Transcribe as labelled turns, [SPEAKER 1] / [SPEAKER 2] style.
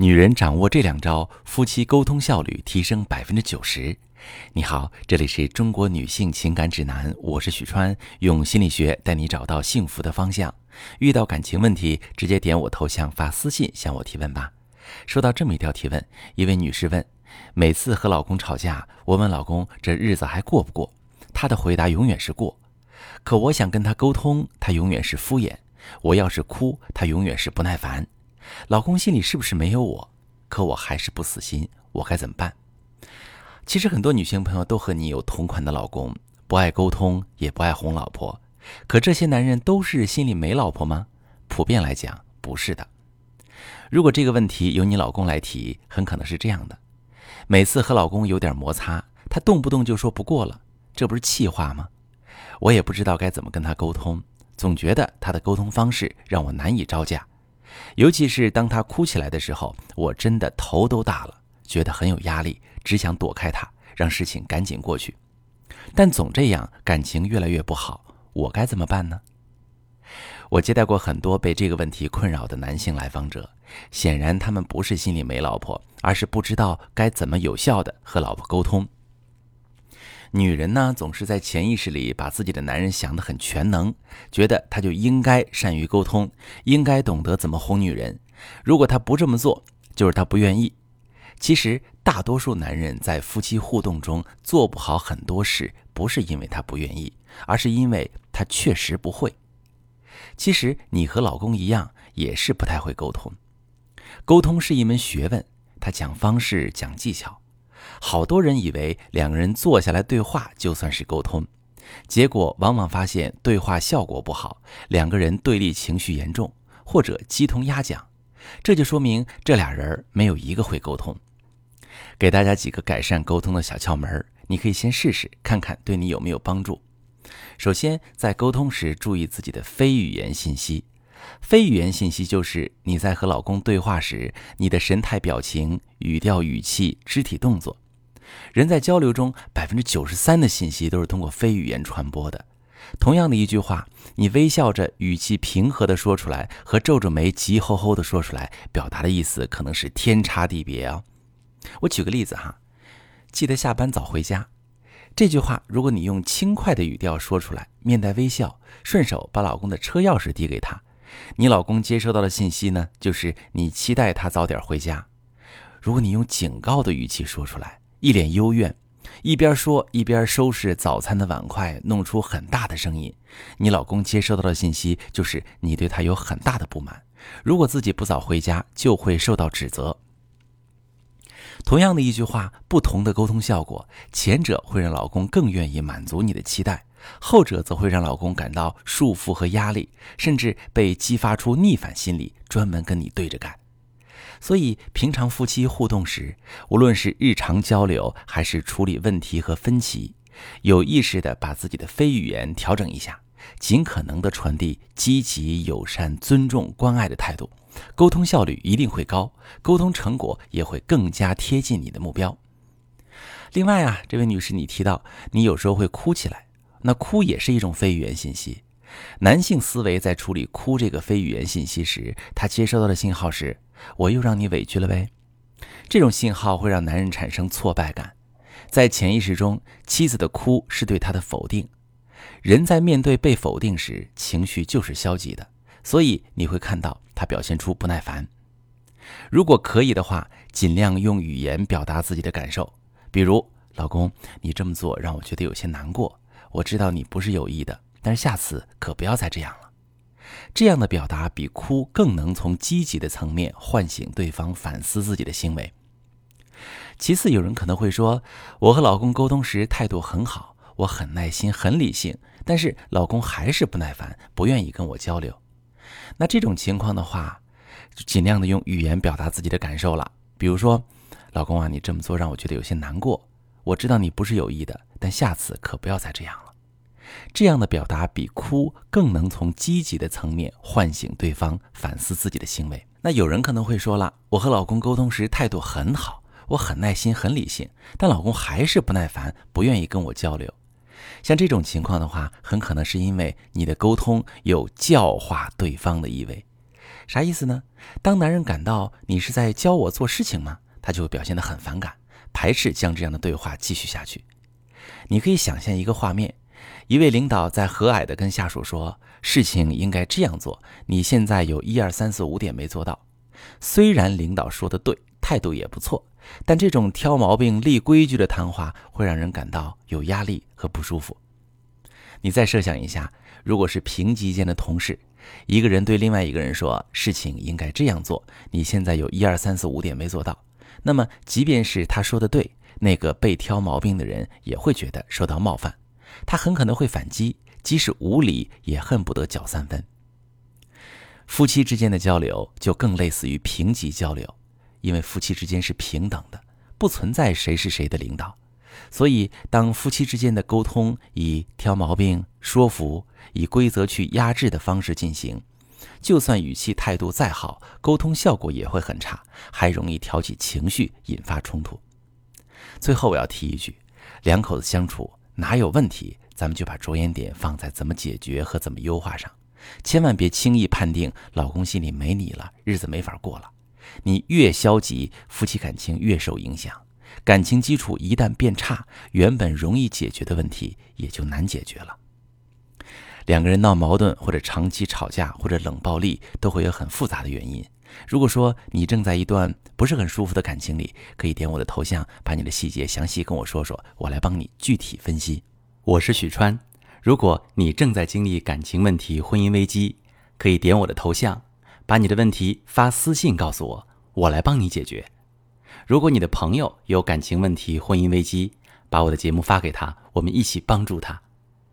[SPEAKER 1] 女人掌握这两招，夫妻沟通效率提升百分之九十。你好，这里是中国女性情感指南，我是许川，用心理学带你找到幸福的方向。遇到感情问题，直接点我头像发私信向我提问吧。收到这么一条提问，一位女士问：每次和老公吵架，我问老公这日子还过不过，他的回答永远是过。可我想跟他沟通，他永远是敷衍。我要是哭，他永远是不耐烦。老公心里是不是没有我？可我还是不死心，我该怎么办？其实很多女性朋友都和你有同款的老公，不爱沟通，也不爱哄老婆。可这些男人都是心里没老婆吗？普遍来讲，不是的。如果这个问题由你老公来提，很可能是这样的：每次和老公有点摩擦，他动不动就说不过了，这不是气话吗？我也不知道该怎么跟他沟通，总觉得他的沟通方式让我难以招架。尤其是当他哭起来的时候，我真的头都大了，觉得很有压力，只想躲开他，让事情赶紧过去。但总这样，感情越来越不好，我该怎么办呢？我接待过很多被这个问题困扰的男性来访者，显然他们不是心里没老婆，而是不知道该怎么有效的和老婆沟通。女人呢，总是在潜意识里把自己的男人想得很全能，觉得他就应该善于沟通，应该懂得怎么哄女人。如果他不这么做，就是他不愿意。其实，大多数男人在夫妻互动中做不好很多事，不是因为他不愿意，而是因为他确实不会。其实，你和老公一样，也是不太会沟通。沟通是一门学问，他讲方式，讲技巧。好多人以为两个人坐下来对话就算是沟通，结果往往发现对话效果不好，两个人对立情绪严重，或者鸡同鸭讲，这就说明这俩人没有一个会沟通。给大家几个改善沟通的小窍门，你可以先试试看看对你有没有帮助。首先，在沟通时注意自己的非语言信息。非语言信息就是你在和老公对话时，你的神态、表情、语调、语气、肢体动作。人在交流中，百分之九十三的信息都是通过非语言传播的。同样的一句话，你微笑着、语气平和地说出来，和皱着眉、急吼吼地说出来，表达的意思可能是天差地别啊。我举个例子哈，记得下班早回家。这句话，如果你用轻快的语调说出来，面带微笑，顺手把老公的车钥匙递给他。你老公接收到的信息呢，就是你期待他早点回家。如果你用警告的语气说出来，一脸幽怨，一边说一边收拾早餐的碗筷，弄出很大的声音，你老公接收到的信息就是你对他有很大的不满。如果自己不早回家，就会受到指责。同样的一句话，不同的沟通效果，前者会让老公更愿意满足你的期待。后者则会让老公感到束缚和压力，甚至被激发出逆反心理，专门跟你对着干。所以，平常夫妻互动时，无论是日常交流还是处理问题和分歧，有意识地把自己的非语言调整一下，尽可能地传递积极、友善、尊重、关爱的态度，沟通效率一定会高，沟通成果也会更加贴近你的目标。另外啊，这位女士，你提到你有时候会哭起来。那哭也是一种非语言信息。男性思维在处理哭这个非语言信息时，他接收到的信号是“我又让你委屈了呗”。这种信号会让男人产生挫败感，在潜意识中，妻子的哭是对他的否定。人在面对被否定时，情绪就是消极的，所以你会看到他表现出不耐烦。如果可以的话，尽量用语言表达自己的感受，比如“老公，你这么做让我觉得有些难过。”我知道你不是有意的，但是下次可不要再这样了。这样的表达比哭更能从积极的层面唤醒对方反思自己的行为。其次，有人可能会说，我和老公沟通时态度很好，我很耐心、很理性，但是老公还是不耐烦，不愿意跟我交流。那这种情况的话，就尽量的用语言表达自己的感受了。比如说，老公啊，你这么做让我觉得有些难过。我知道你不是有意的，但下次可不要再这样了。这样的表达比哭更能从积极的层面唤醒对方反思自己的行为。那有人可能会说了，我和老公沟通时态度很好，我很耐心、很理性，但老公还是不耐烦，不愿意跟我交流。像这种情况的话，很可能是因为你的沟通有教化对方的意味。啥意思呢？当男人感到你是在教我做事情吗？他就表现得很反感，排斥将这样的对话继续下去。你可以想象一个画面：一位领导在和蔼地跟下属说，事情应该这样做，你现在有一二三四五点没做到。虽然领导说的对，态度也不错，但这种挑毛病、立规矩的谈话会让人感到有压力和不舒服。你再设想一下，如果是平级间的同事，一个人对另外一个人说：“事情应该这样做，你现在有一二三四五点没做到。”那么，即便是他说的对，那个被挑毛病的人也会觉得受到冒犯，他很可能会反击，即使无理也恨不得搅三分。夫妻之间的交流就更类似于平级交流，因为夫妻之间是平等的，不存在谁是谁的领导。所以，当夫妻之间的沟通以挑毛病、说服、以规则去压制的方式进行，就算语气态度再好，沟通效果也会很差，还容易挑起情绪，引发冲突。最后，我要提一句：两口子相处哪有问题，咱们就把着眼点放在怎么解决和怎么优化上，千万别轻易判定老公心里没你了，日子没法过了。你越消极，夫妻感情越受影响。感情基础一旦变差，原本容易解决的问题也就难解决了。两个人闹矛盾，或者长期吵架，或者冷暴力，都会有很复杂的原因。如果说你正在一段不是很舒服的感情里，可以点我的头像，把你的细节详细跟我说说，我来帮你具体分析。我是许川。如果你正在经历感情问题、婚姻危机，可以点我的头像，把你的问题发私信告诉我，我来帮你解决。如果你的朋友有感情问题、婚姻危机，把我的节目发给他，我们一起帮助他。